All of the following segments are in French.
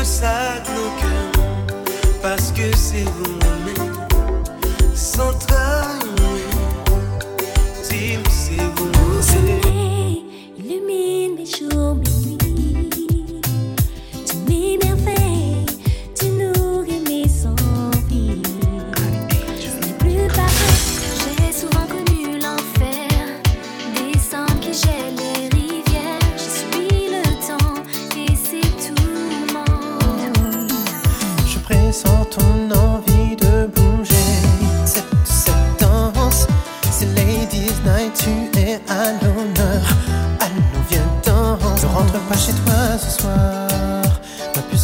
que ça nos cœurs, parce que c'est vous même sans trahir. C'est vous. Illuminez, illumine mes jours.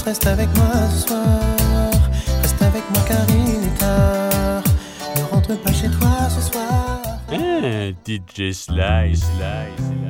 reste avec moi ce soir. Reste avec moi car il est tard. Ne rentre pas chez toi ce soir. Eh, DJ Slice, Slice.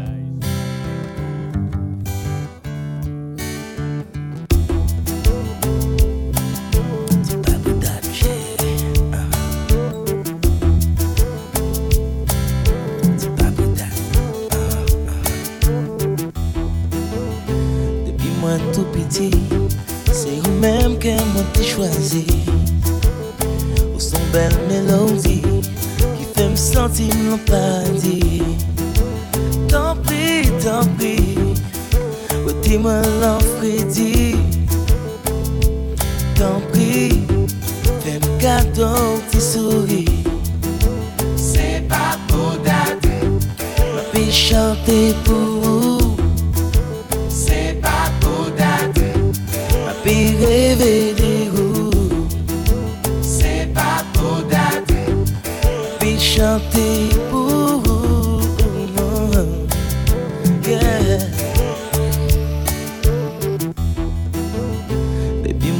C'est pas pour d'être, puis chanter pour vous, pour moi.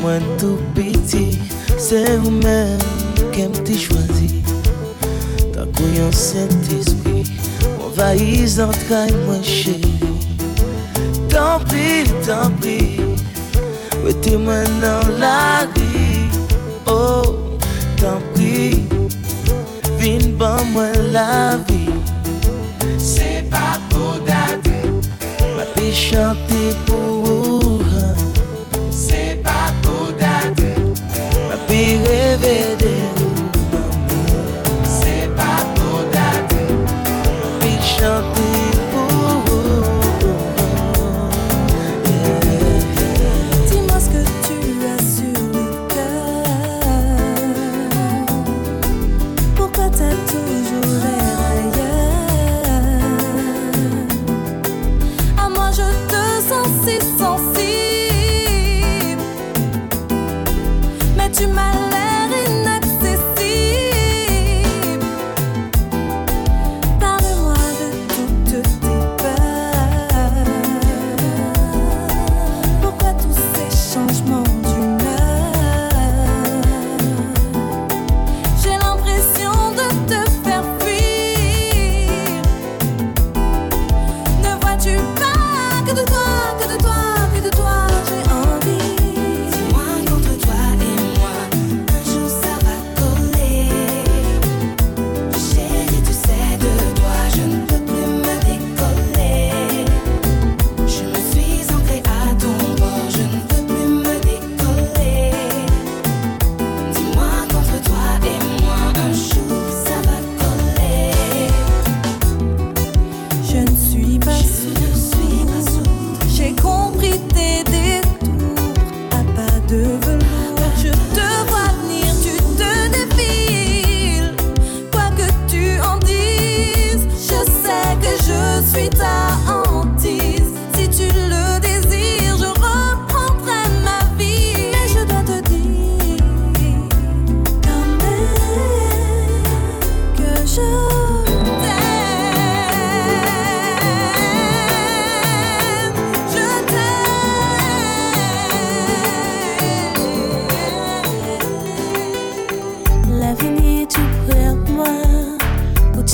Moi, tout petit, c'est vous-même qui m'étais choisi. T'as cru un Saint-Esprit, on va y s'entraîner moins chez vous. Tant pis, tant pis. Meti mwen nan la ri Oh, tan pri Vin ban mwen la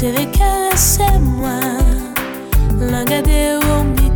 serre caresse moi L'engade ou mi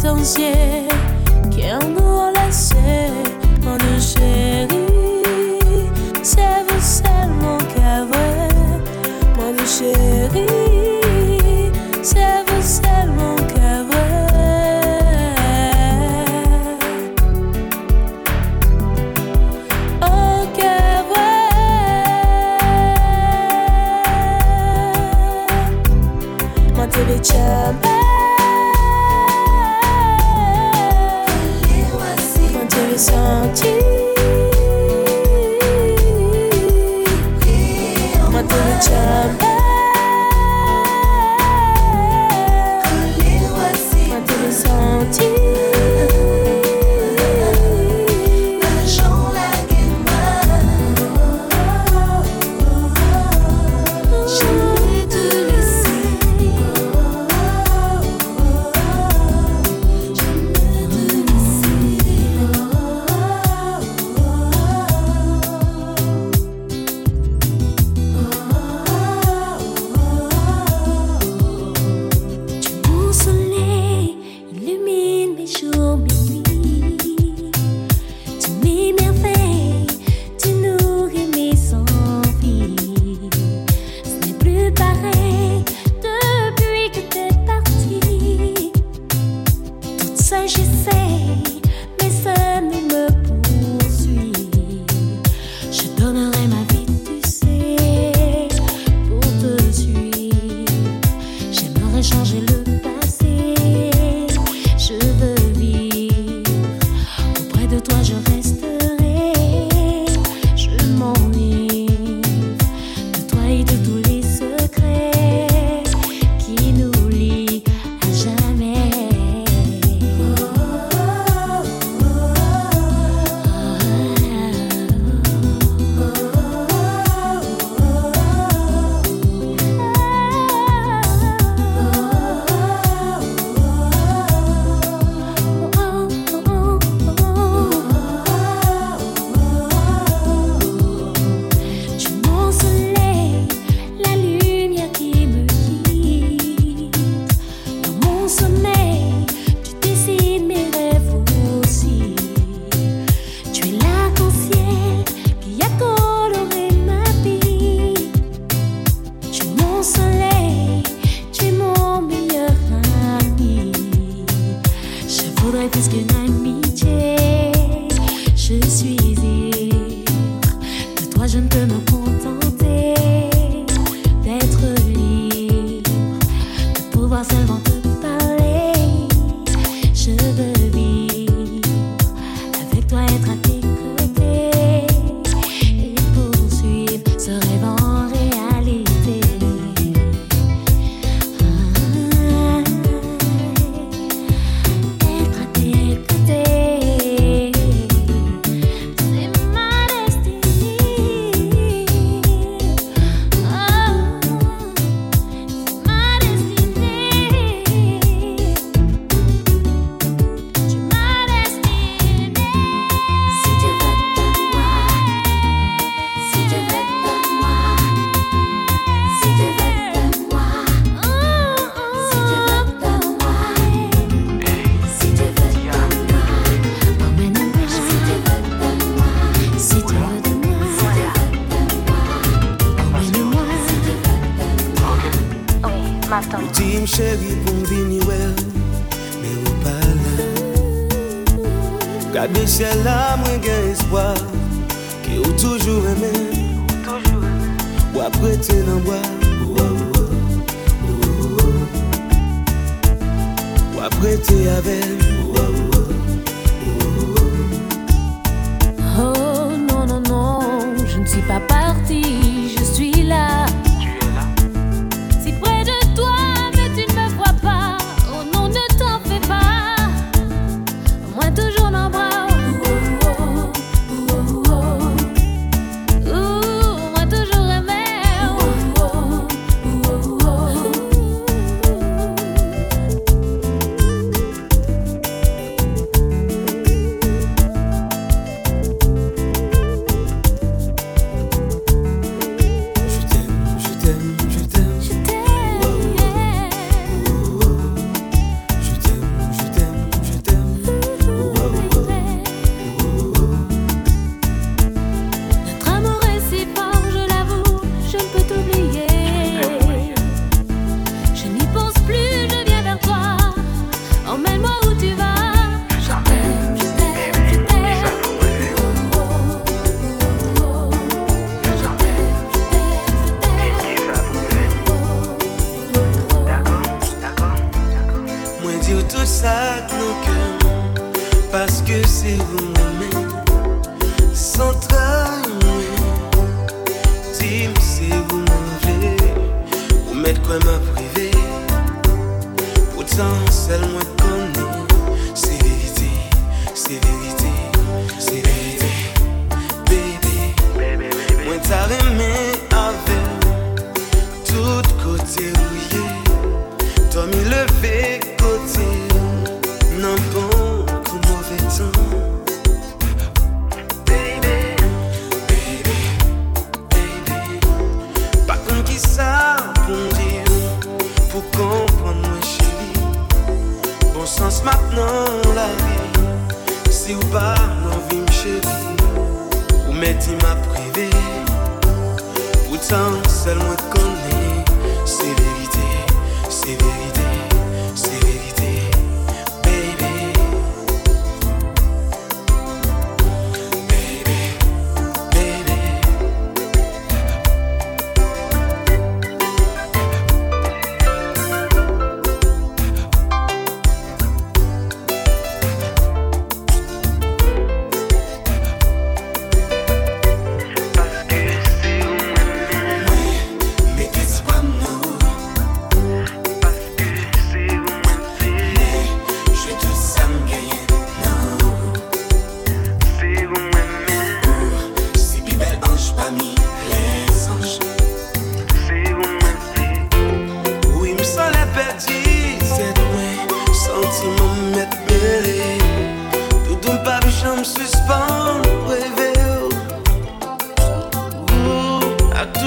serait plus qu'une amitié. Je suis ivre de toi, je ne peux m'en dire tout ça nos cœurs parce que c'est vous même sans trahir Tim c'est vous manger Vous mettre quoi ma privé Pourtant seulement qu'on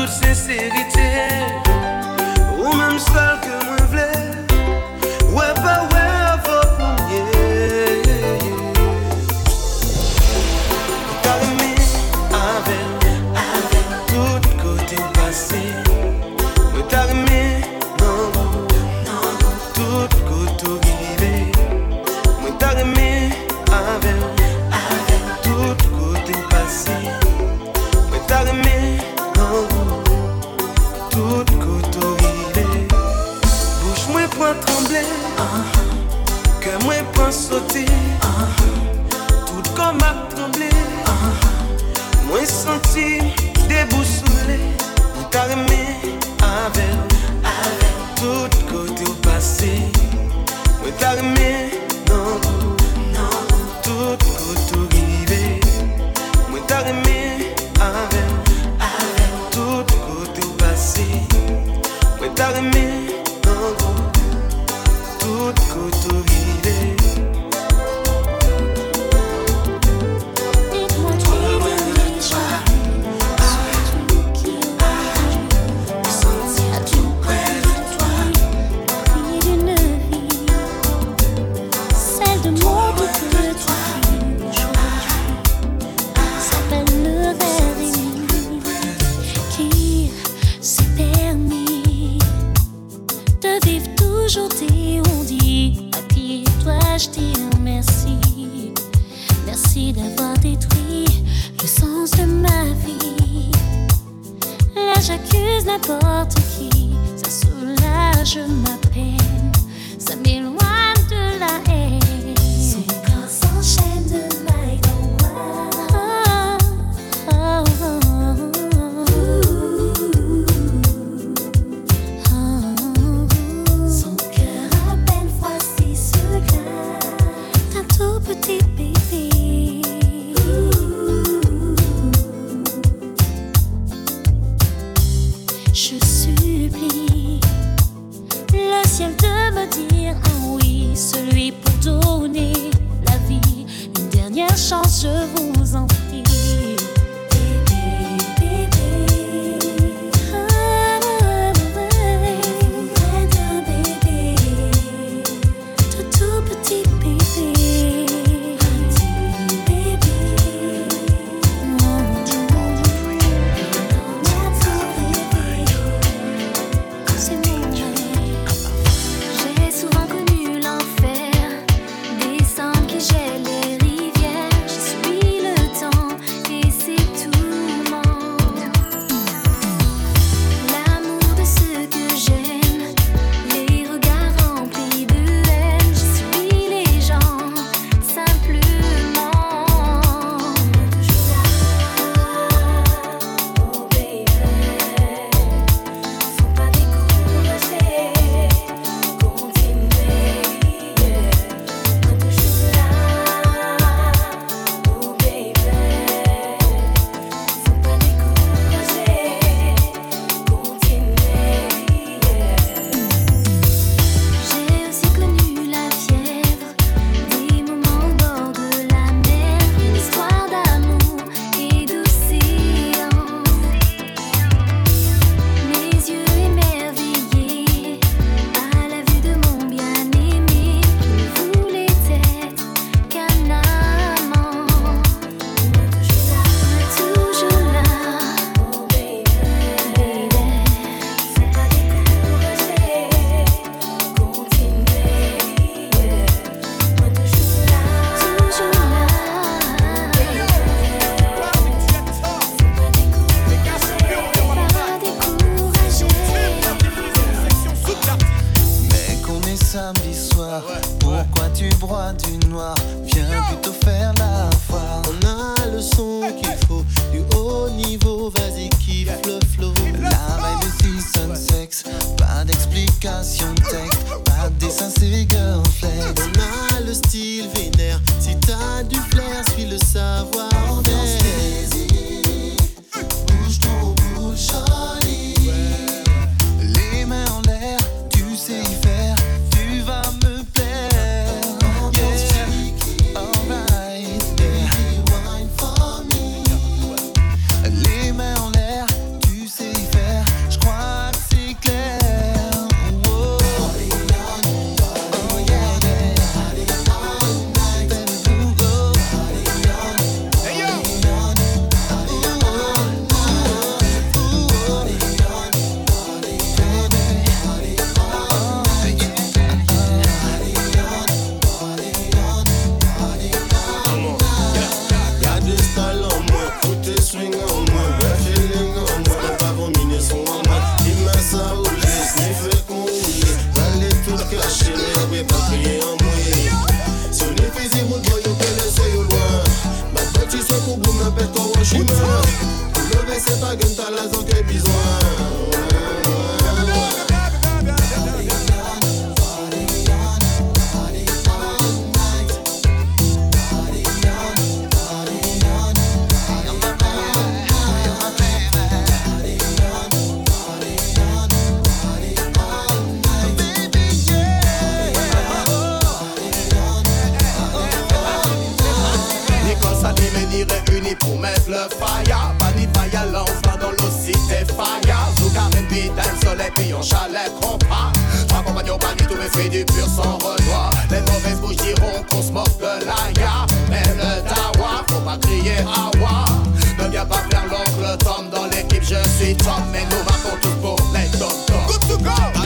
sincérité, ou même celle que savoir. ta gueule, t'as la zanque et besoin. sur chalet compas. Trois compagnons bannis, tous mes du pur sans renoir. Les mauvaises bouches diront qu'on se moque de la ya. Même le tawa, faut pas crier awa. Ne viens pas faire l'oncle Tom dans l'équipe, je suis Tom. Mais nous racontons tous pour les tom Good to go!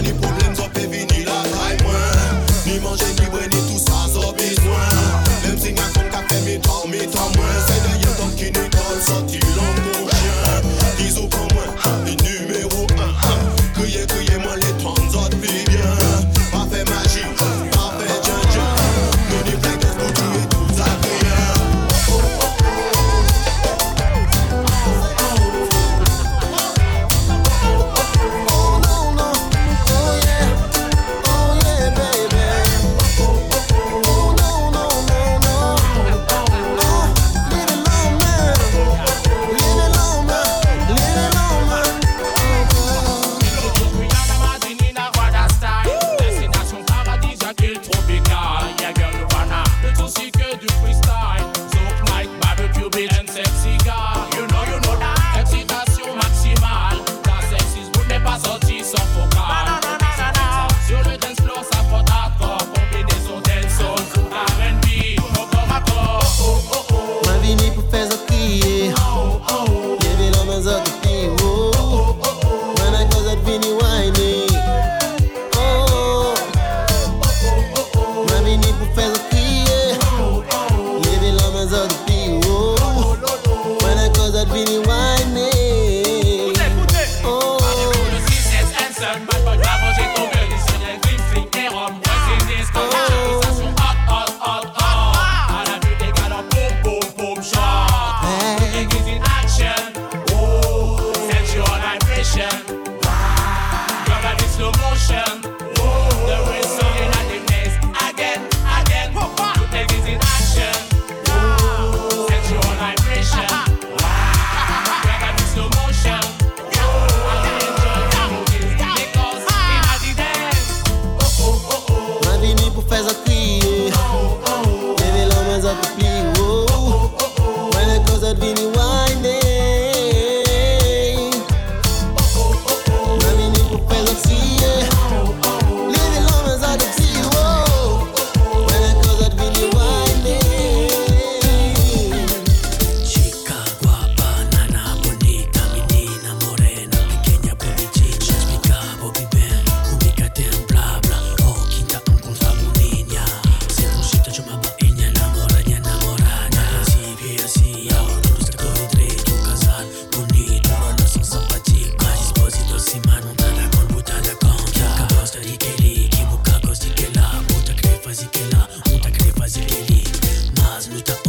Muita querer fazer ele, mas muita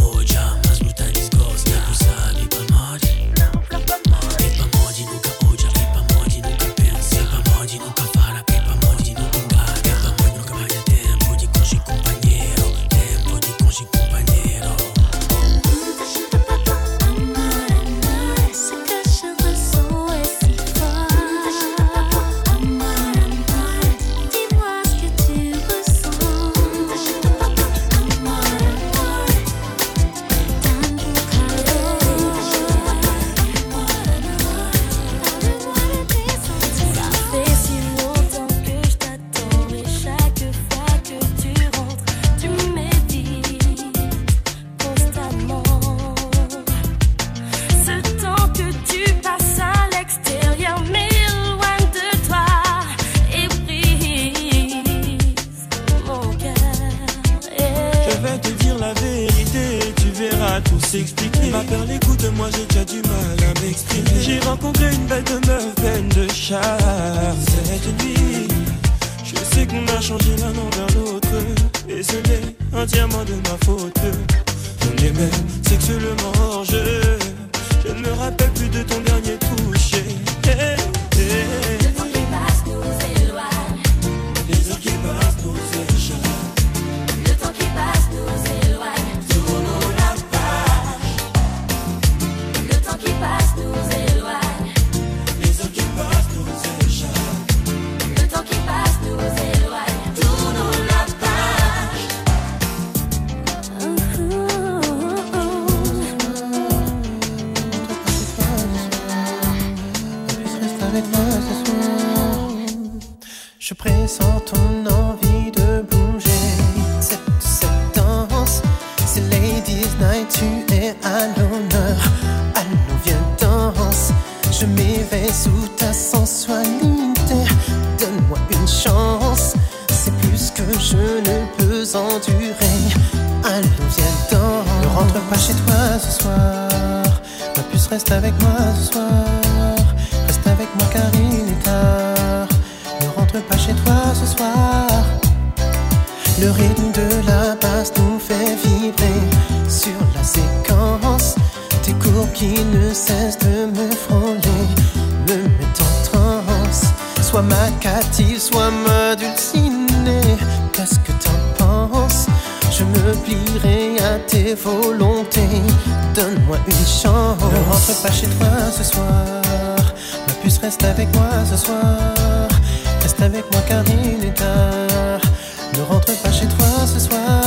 Ma peur, les coups de moi, j'ai déjà du mal à m'exprimer. J'ai rencontré une belle demeure pleine de charme. Cette nuit, je sais qu'on a changé l'un envers l'autre. Désolé, entièrement de ma faute. On est même sexuellement jeu. Je ne me rappelle plus de ton dernier toucher. Eh, eh, eh. avec moi ce soir. Je pressens ton envie. donne-moi une chance. Ne rentre pas chez toi ce soir. Ma puce reste avec moi ce soir. Reste avec moi car il est tard. Ne rentre pas chez toi ce soir.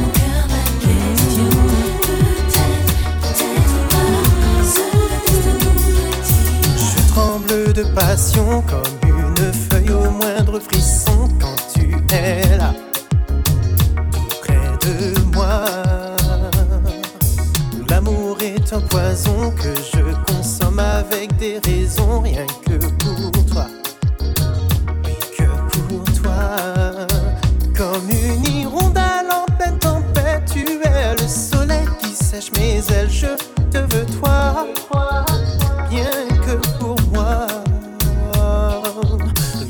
mon cœur de nous Je tremble de passion comme est là, près de moi. L'amour est un poison que je consomme avec des raisons, rien que pour toi. Oui, que pour toi. Comme une hirondelle en pleine tempête, tu es le soleil qui sèche mes ailes. Je te veux, toi, bien que pour moi.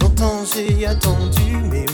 Longtemps j'ai attendu, mais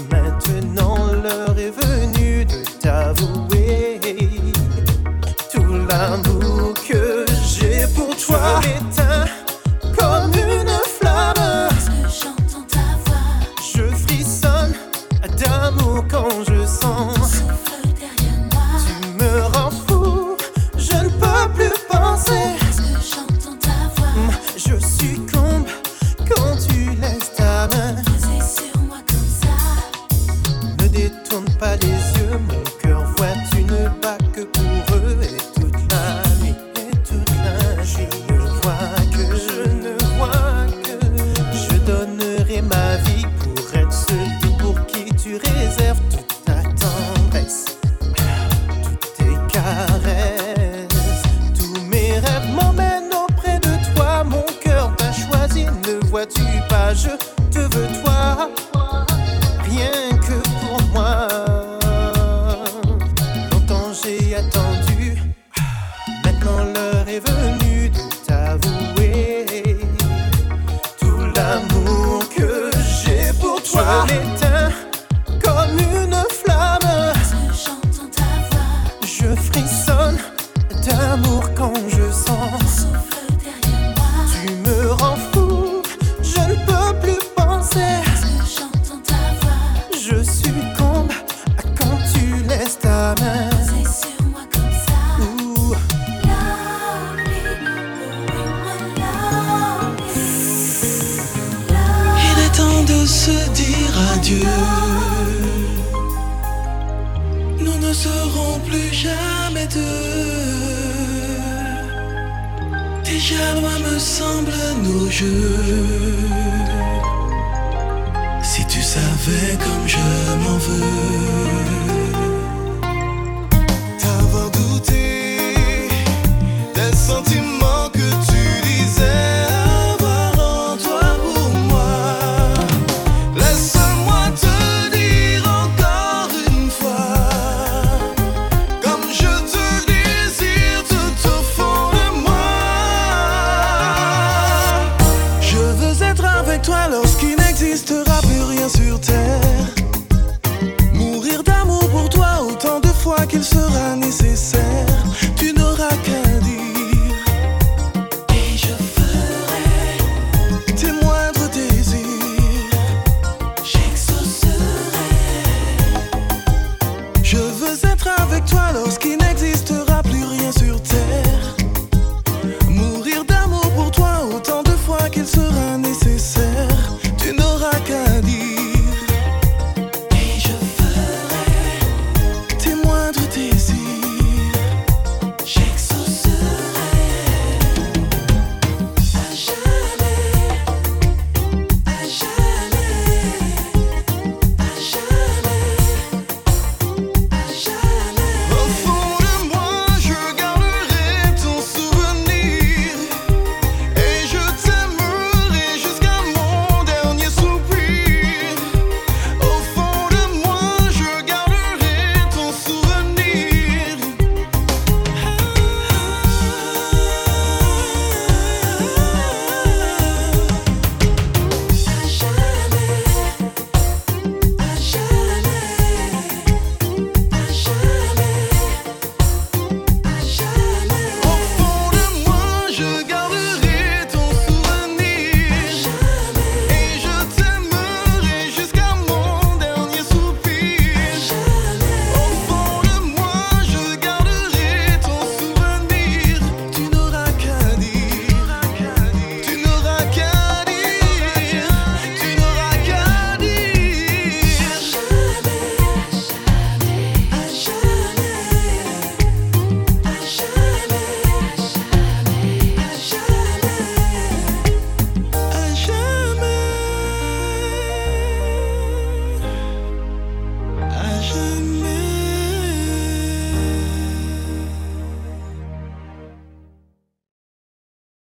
where déjà me semblent nos jeux. Si tu savais comme je m'en veux. T'avoir douté d'un sentiment.